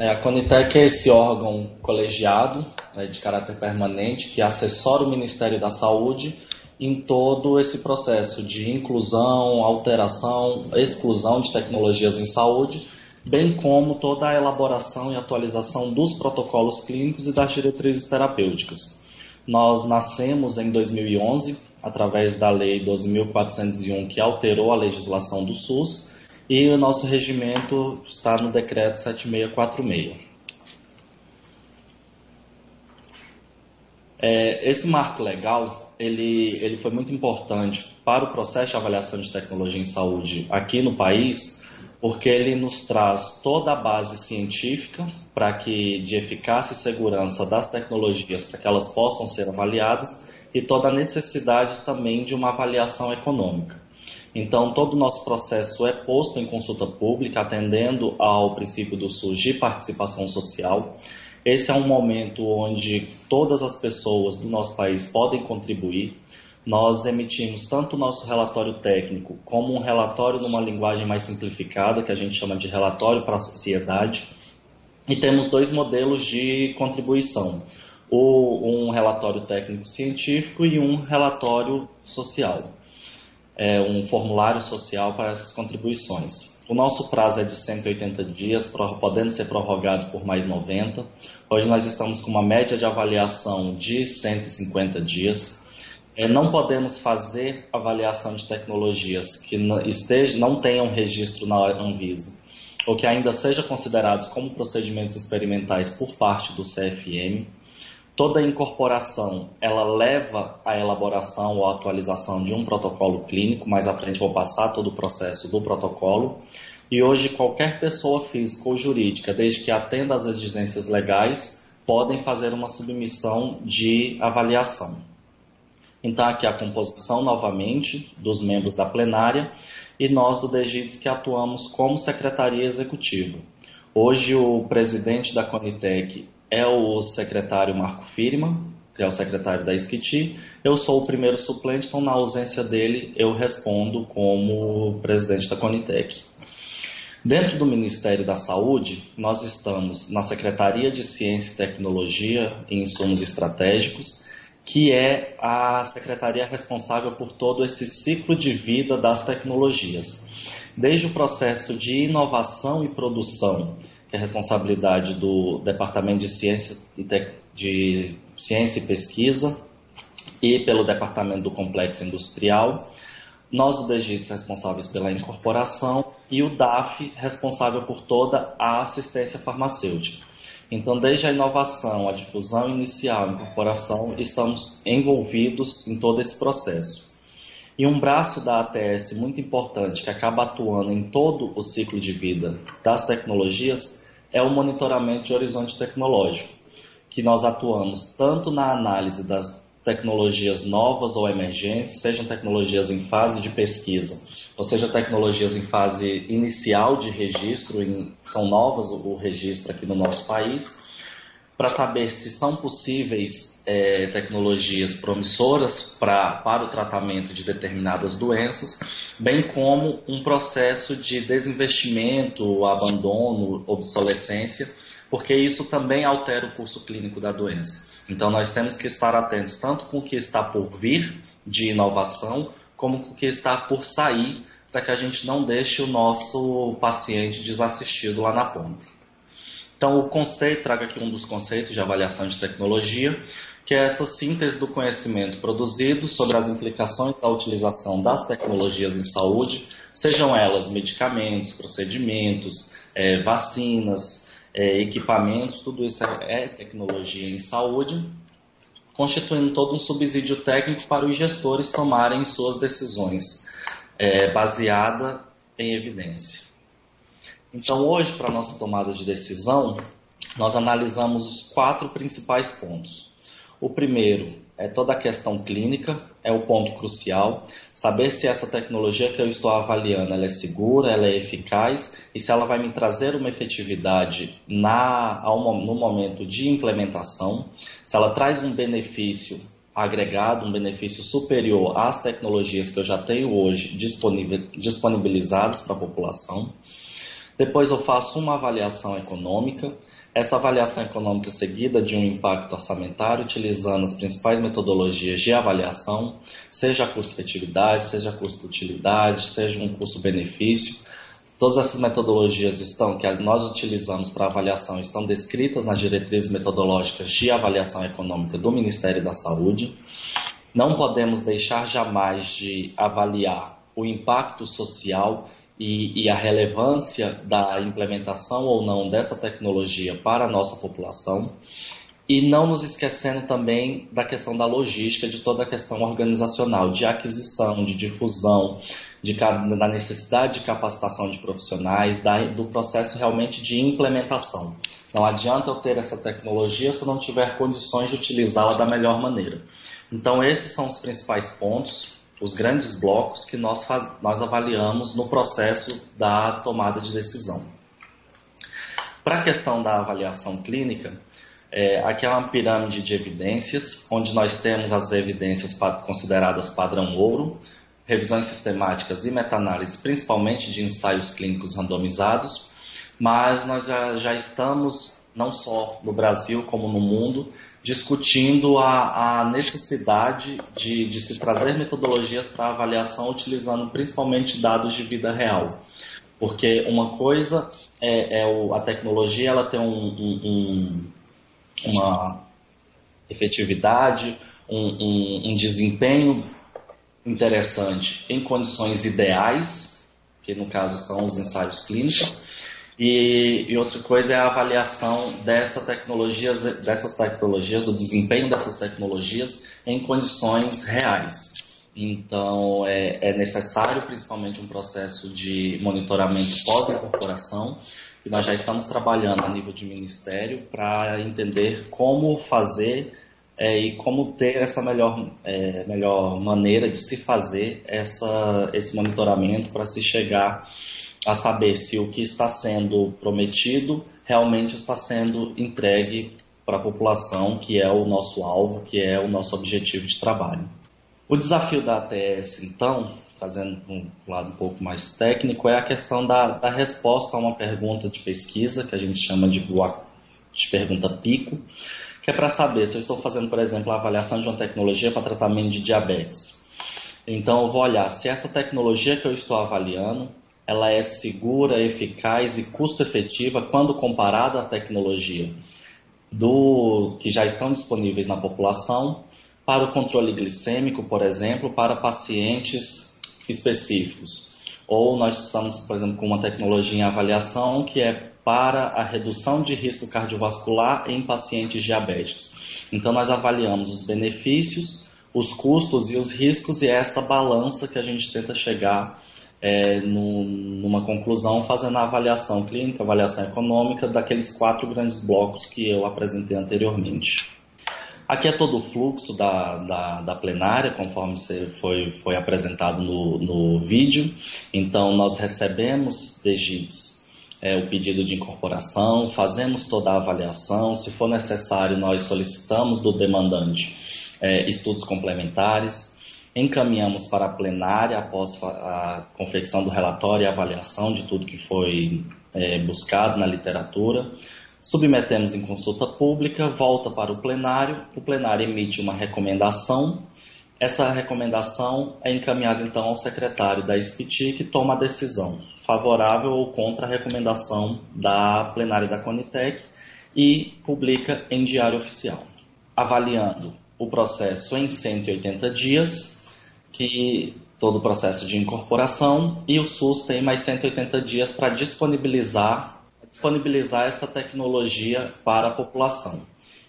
É, a Conitec é esse órgão colegiado né, de caráter permanente que assessora o Ministério da Saúde em todo esse processo de inclusão, alteração, exclusão de tecnologias em saúde, bem como toda a elaboração e atualização dos protocolos clínicos e das diretrizes terapêuticas. Nós nascemos em 2011 através da Lei 12.401 que alterou a legislação do SUS e o nosso regimento está no decreto 7646. É, esse marco legal ele, ele foi muito importante para o processo de avaliação de tecnologia em saúde aqui no país, porque ele nos traz toda a base científica para que de eficácia e segurança das tecnologias para que elas possam ser avaliadas e toda a necessidade também de uma avaliação econômica. Então, todo o nosso processo é posto em consulta pública, atendendo ao princípio do SUS de participação social. Esse é um momento onde todas as pessoas do nosso país podem contribuir. Nós emitimos tanto o nosso relatório técnico como um relatório numa linguagem mais simplificada, que a gente chama de relatório para a sociedade. E temos dois modelos de contribuição: um relatório técnico científico e um relatório social é, um formulário social para essas contribuições. O nosso prazo é de 180 dias, podendo ser prorrogado por mais 90. Hoje nós estamos com uma média de avaliação de 150 dias. É, não podemos fazer avaliação de tecnologias que não, esteja, não tenham registro na Anvisa ou que ainda sejam considerados como procedimentos experimentais por parte do CFM toda incorporação ela leva à elaboração ou atualização de um protocolo clínico. Mais à frente vou passar todo o processo do protocolo. E hoje qualquer pessoa física ou jurídica, desde que atenda às exigências legais, podem fazer uma submissão de avaliação. Então aqui a composição novamente dos membros da plenária e nós do DEGIDS que atuamos como secretaria executiva. Hoje o presidente da Conitec é o secretário Marco Firma, que é o secretário da Esquiti. Eu sou o primeiro suplente, então na ausência dele eu respondo como presidente da Conitec. Dentro do Ministério da Saúde, nós estamos na Secretaria de Ciência e Tecnologia e Insumos Estratégicos, que é a secretaria responsável por todo esse ciclo de vida das tecnologias. Desde o processo de inovação e produção que é responsabilidade do Departamento de Ciência e, de Ciência e Pesquisa e pelo Departamento do Complexo Industrial. Nós, o DGITS, responsáveis pela incorporação e o DAF, responsável por toda a assistência farmacêutica. Então, desde a inovação, a difusão inicial, a incorporação, estamos envolvidos em todo esse processo. E um braço da ATS muito importante que acaba atuando em todo o ciclo de vida das tecnologias é o monitoramento de horizonte tecnológico, que nós atuamos tanto na análise das tecnologias novas ou emergentes, sejam tecnologias em fase de pesquisa, ou seja, tecnologias em fase inicial de registro, em, são novas o, registro aqui no nosso país, para saber se são possíveis é, tecnologias promissoras pra, para o tratamento de determinadas doenças, bem como um processo de desinvestimento, abandono, obsolescência, porque isso também altera o curso clínico da doença. Então, nós temos que estar atentos tanto com o que está por vir de inovação, como com o que está por sair, para que a gente não deixe o nosso paciente desassistido lá na ponta. Então, o conceito, trago aqui um dos conceitos de avaliação de tecnologia, que é essa síntese do conhecimento produzido sobre as implicações da utilização das tecnologias em saúde, sejam elas medicamentos, procedimentos, é, vacinas, é, equipamentos, tudo isso é, é tecnologia em saúde, constituindo todo um subsídio técnico para os gestores tomarem suas decisões é, baseada em evidência. Então, hoje, para a nossa tomada de decisão, nós analisamos os quatro principais pontos. O primeiro é toda a questão clínica, é o ponto crucial, saber se essa tecnologia que eu estou avaliando é segura, ela é eficaz e se ela vai me trazer uma efetividade na, no momento de implementação, se ela traz um benefício agregado, um benefício superior às tecnologias que eu já tenho hoje disponibilizadas para a população. Depois eu faço uma avaliação econômica. Essa avaliação econômica seguida de um impacto orçamentário, utilizando as principais metodologias de avaliação, seja custo-efetividade, seja custo-utilidade, seja um custo-benefício. Todas essas metodologias estão que nós utilizamos para avaliação estão descritas nas diretrizes metodológicas de avaliação econômica do Ministério da Saúde. Não podemos deixar jamais de avaliar o impacto social e, e, a relevância da implementação ou não dessa tecnologia para a nossa população. E não nos esquecendo também da questão da logística, de toda a questão organizacional, de aquisição, de difusão, de, da necessidade de capacitação de profissionais, da, do processo realmente de implementação. Não adianta eu ter essa tecnologia se eu não tiver condições de utilizá-la da melhor maneira. Então, esses são os principais pontos, os grandes blocos que nós, faz, nós avaliamos no processo da tomada de decisão. Para a questão da avaliação clínica, é, aqui é uma pirâmide de evidências, onde nós temos as evidências consideradas padrão ouro, revisões sistemáticas e meta-análises, principalmente de ensaios clínicos randomizados, mas nós já, já estamos, não só no Brasil como no mundo, discutindo a, a necessidade de, de, se trazer metodologias para avaliação utilizando principalmente dados de vida real. Porque uma coisa é, é o, a tecnologia, ela tem um, um, um, uma efetividade, um, desempenho interessante em condições ideais, que no caso são os ensaios clínicos, e, e, outra coisa é a avaliação dessa tecnologias, dessas tecnologias, do desempenho dessas tecnologias em condições reais. Então, é, é necessário principalmente um processo de monitoramento pós-incorporação, que nós já estamos trabalhando a nível de ministério para entender como fazer é, e como ter essa melhor, é, melhor maneira de se fazer essa, esse monitoramento para se chegar a saber se o que está sendo prometido realmente está sendo entregue para a população, que é o nosso alvo, que é o nosso objetivo de trabalho. O desafio da ATS, então, trazendo um lado um pouco mais técnico, é a questão da, da resposta a uma pergunta de pesquisa, que a gente chama de, de pergunta pico, que é para saber se eu estou fazendo, por exemplo, a avaliação de uma tecnologia para tratamento de diabetes. Então, eu vou olhar se essa tecnologia que eu estou avaliando ela é segura, eficaz e custo-efetiva quando comparada à tecnologia do que já estão disponíveis na população para o controle glicêmico, por exemplo, para pacientes específicos. Ou nós estamos, por exemplo, com uma tecnologia em avaliação que é para a redução de risco cardiovascular em pacientes diabéticos. Então, nós avaliamos os benefícios, os custos e os riscos, e é essa balança que a gente tenta chegar é, no, numa conclusão, fazendo a avaliação clínica, avaliação econômica daqueles quatro grandes blocos que eu apresentei anteriormente. Aqui é todo o fluxo da, da, da plenária, conforme foi, foi apresentado no, no vídeo. Então, nós recebemos DGITS, é, o pedido de incorporação, fazemos toda a avaliação. Se for necessário, nós solicitamos do demandante é, estudos complementares, encaminhamos para a plenária após a confecção do relatório e avaliação de tudo que foi é, buscado na literatura. Submetemos em consulta pública, volta para o plenário, o plenário emite uma recomendação. Essa recomendação é encaminhada então ao secretário da SPT, que toma a decisão favorável ou contra a recomendação da plenária da Conitec e publica em diário oficial. Avaliando o processo em 180 dias, que todo o processo de incorporação e o SUS tem mais 180 dias para disponibilizar disponibilizar essa tecnologia para a população.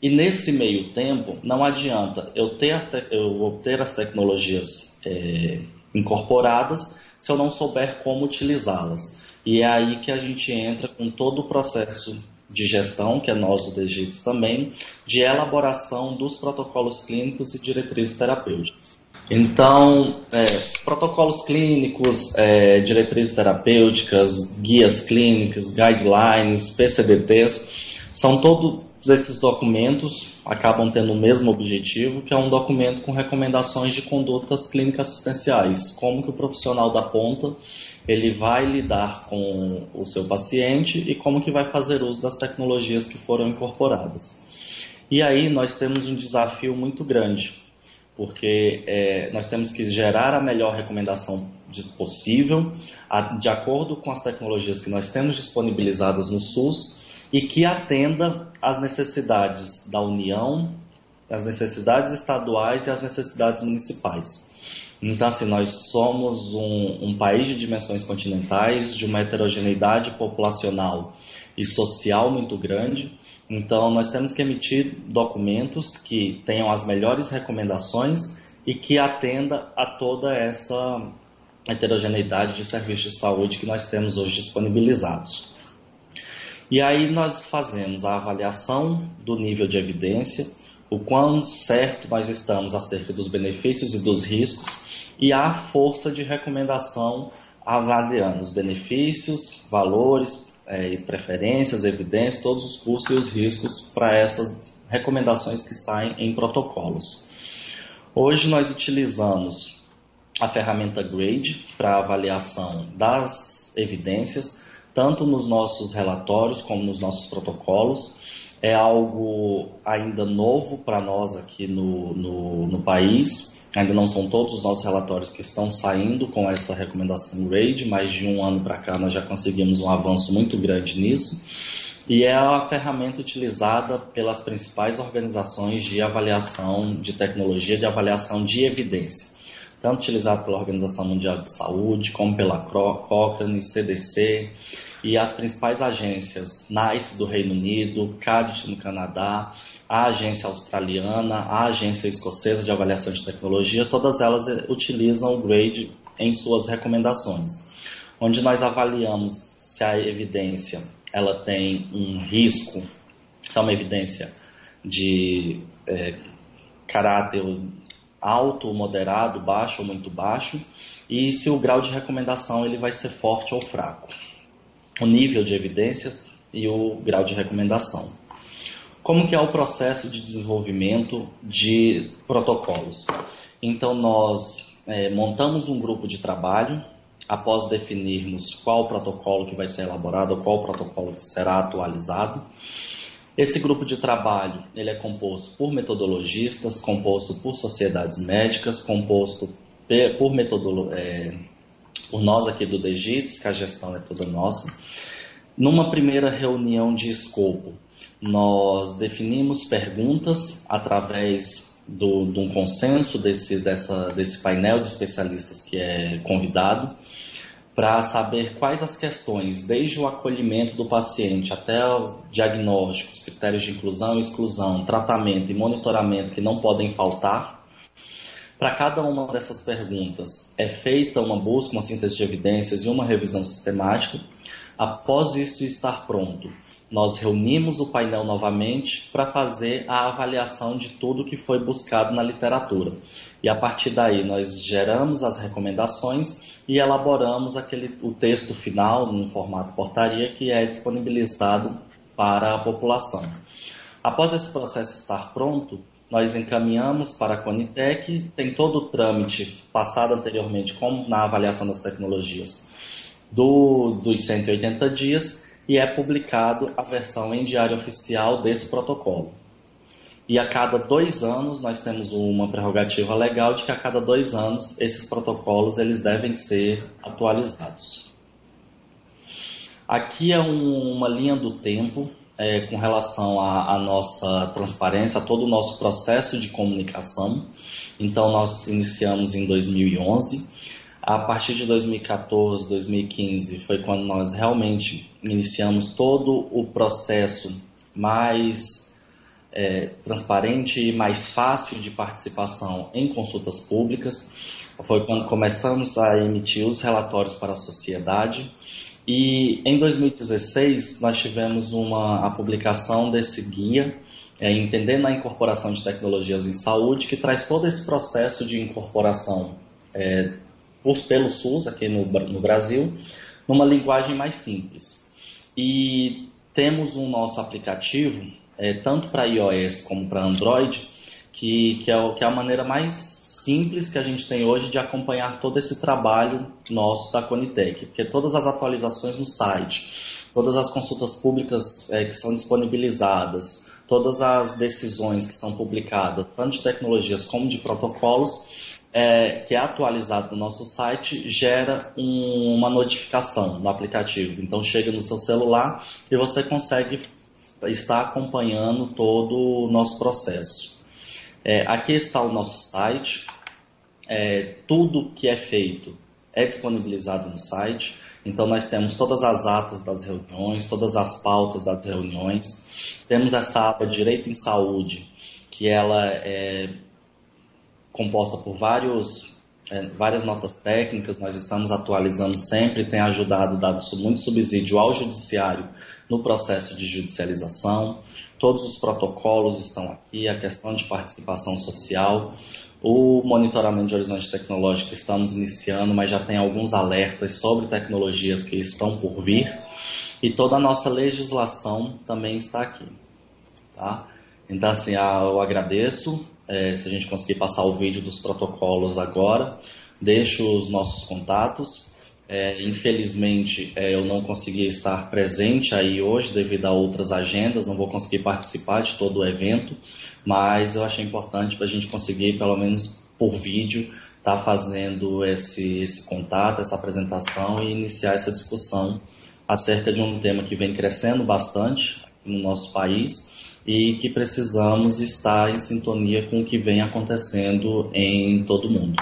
E nesse meio tempo, não adianta eu ter as, eu obter as tecnologias é, incorporadas se eu não souber como utilizá-las. E é aí que a gente entra com todo o processo de gestão, que é nós do DGITS também, de elaboração dos protocolos clínicos e diretrizes terapêuticas. Então, é, protocolos clínicos, é, diretrizes terapêuticas, guias clínicas, guidelines, PCDTs, são todos esses documentos acabam tendo o mesmo objetivo, que é um documento com recomendações de condutas clínicas assistenciais, como que o profissional da ponta ele vai lidar com o seu paciente e como que vai fazer uso das tecnologias que foram incorporadas. E aí nós temos um desafio muito grande, porque é, nós temos que gerar a melhor recomendação possível, a, de acordo com as tecnologias que nós temos disponibilizadas no SUS e que atenda às necessidades da União, às necessidades estaduais e às necessidades municipais. Então, assim, nós somos um, um país de dimensões continentais, de uma heterogeneidade populacional e social muito grande. Então, nós temos que emitir documentos que tenham as melhores recomendações e que atenda a toda essa heterogeneidade de serviços de saúde que nós temos hoje disponibilizados. E aí nós fazemos a avaliação do nível de evidência, o quão certo nós estamos acerca dos benefícios e dos riscos e a força de recomendação avaliando os benefícios, valores, é, preferências, evidências, todos os custos e os riscos para essas recomendações que saem em protocolos. Hoje nós utilizamos a ferramenta Grade para avaliação das evidências, tanto nos nossos relatórios como nos nossos protocolos. É algo ainda novo para nós aqui no, no, no país, Ainda não são todos os nossos relatórios que estão saindo com essa recomendação RAID, mas de um ano para cá nós já conseguimos um avanço muito grande nisso. E é a ferramenta utilizada pelas principais organizações de avaliação de tecnologia, de avaliação de evidência. Tanto utilizado pela Organização Mundial de Saúde, como pela Cochrane, CDC e as principais agências, NICE do Reino Unido, CADIT no Canadá, a agência australiana, a agência escocesa de avaliação de tecnologia, todas elas utilizam o GRADE em suas recomendações, onde nós avaliamos se a evidência ela tem um risco, se é uma evidência de é, caráter alto, moderado, baixo ou muito baixo, e se o grau de recomendação ele vai ser forte ou fraco. O nível de evidência e o grau de recomendação. Como que é o processo de desenvolvimento de protocolos? Então nós é, montamos um grupo de trabalho após definirmos qual protocolo que vai ser elaborado, qual protocolo que será atualizado. Esse grupo de trabalho ele é composto por metodologistas, composto por sociedades médicas, composto por metodolo é, por nós aqui do DGITS, que a gestão é toda nossa. Numa primeira reunião de escopo, nós definimos perguntas através do, de um consenso desse, dessa, desse painel de especialistas que é convidado para saber quais as questões, desde o acolhimento do paciente até o diagnóstico, os critérios de inclusão e exclusão, tratamento e monitoramento que não podem faltar. Para cada uma dessas perguntas é feita uma busca, uma síntese de evidências e uma revisão sistemática. Após isso estar pronto, nós reunimos o painel novamente para fazer a avaliação de tudo que foi buscado na literatura. E a partir daí nós geramos as recomendações e elaboramos aquele, o texto final no formato portaria que é disponibilizado para a população. Após esse processo estar pronto, nós encaminhamos para a Conitec, tem todo o trâmite passado anteriormente, como na avaliação das tecnologias, do, dos 180 dias, e é publicado a versão em diário oficial desse protocolo. E a cada dois anos nós temos uma prerrogativa legal de que a cada dois anos esses protocolos eles devem ser atualizados. Aqui é um, uma linha do tempo é, com relação à nossa transparência, a todo o nosso processo de comunicação. Então nós iniciamos em 2011 a partir de 2014, 2015 foi quando nós realmente iniciamos todo o processo mais é, transparente e mais fácil de participação em consultas públicas. Foi quando começamos a emitir os relatórios para a sociedade. E em 2016 nós tivemos uma, a publicação desse guia é, Entendendo a Incorporação de Tecnologias em Saúde, que traz todo esse processo de incorporação é, pelo SUS aqui no, no Brasil, numa linguagem mais simples. E temos um nosso aplicativo, é, tanto para iOS como para Android, que, que, é, que é a maneira mais simples que a gente tem hoje de acompanhar todo esse trabalho nosso da Conitec, porque todas as atualizações no site, todas as consultas públicas é, que são disponibilizadas, todas as decisões que são publicadas, tanto de tecnologias como de protocolos, é, que é atualizado no nosso site, gera um, uma notificação no aplicativo. Então chega no seu celular e você consegue estar acompanhando todo o nosso processo. É, aqui está o nosso site. É, tudo que é feito é disponibilizado no site. Então nós temos todas as atas das reuniões, todas as pautas das reuniões. Temos essa aba Direito em Saúde, que ela é composta por vários, é, várias notas técnicas, nós estamos atualizando sempre, tem ajudado, dado muito subsídio ao judiciário no processo de judicialização. Todos os protocolos estão aqui, a questão de participação social, o monitoramento de horizonte tecnológico estamos iniciando, mas já tem alguns alertas sobre tecnologias que estão por vir e toda a nossa legislação também está aqui. Tá? Então, assim, eu agradeço. É, se a gente conseguir passar o vídeo dos protocolos agora, deixo os nossos contatos. É, infelizmente, é, eu não consegui estar presente aí hoje devido a outras agendas, não vou conseguir participar de todo o evento, mas eu achei importante para a gente conseguir, pelo menos por vídeo, estar tá fazendo esse, esse contato, essa apresentação e iniciar essa discussão acerca de um tema que vem crescendo bastante no nosso país e que precisamos estar em sintonia com o que vem acontecendo em todo o mundo.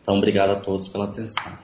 Então, obrigado a todos pela atenção.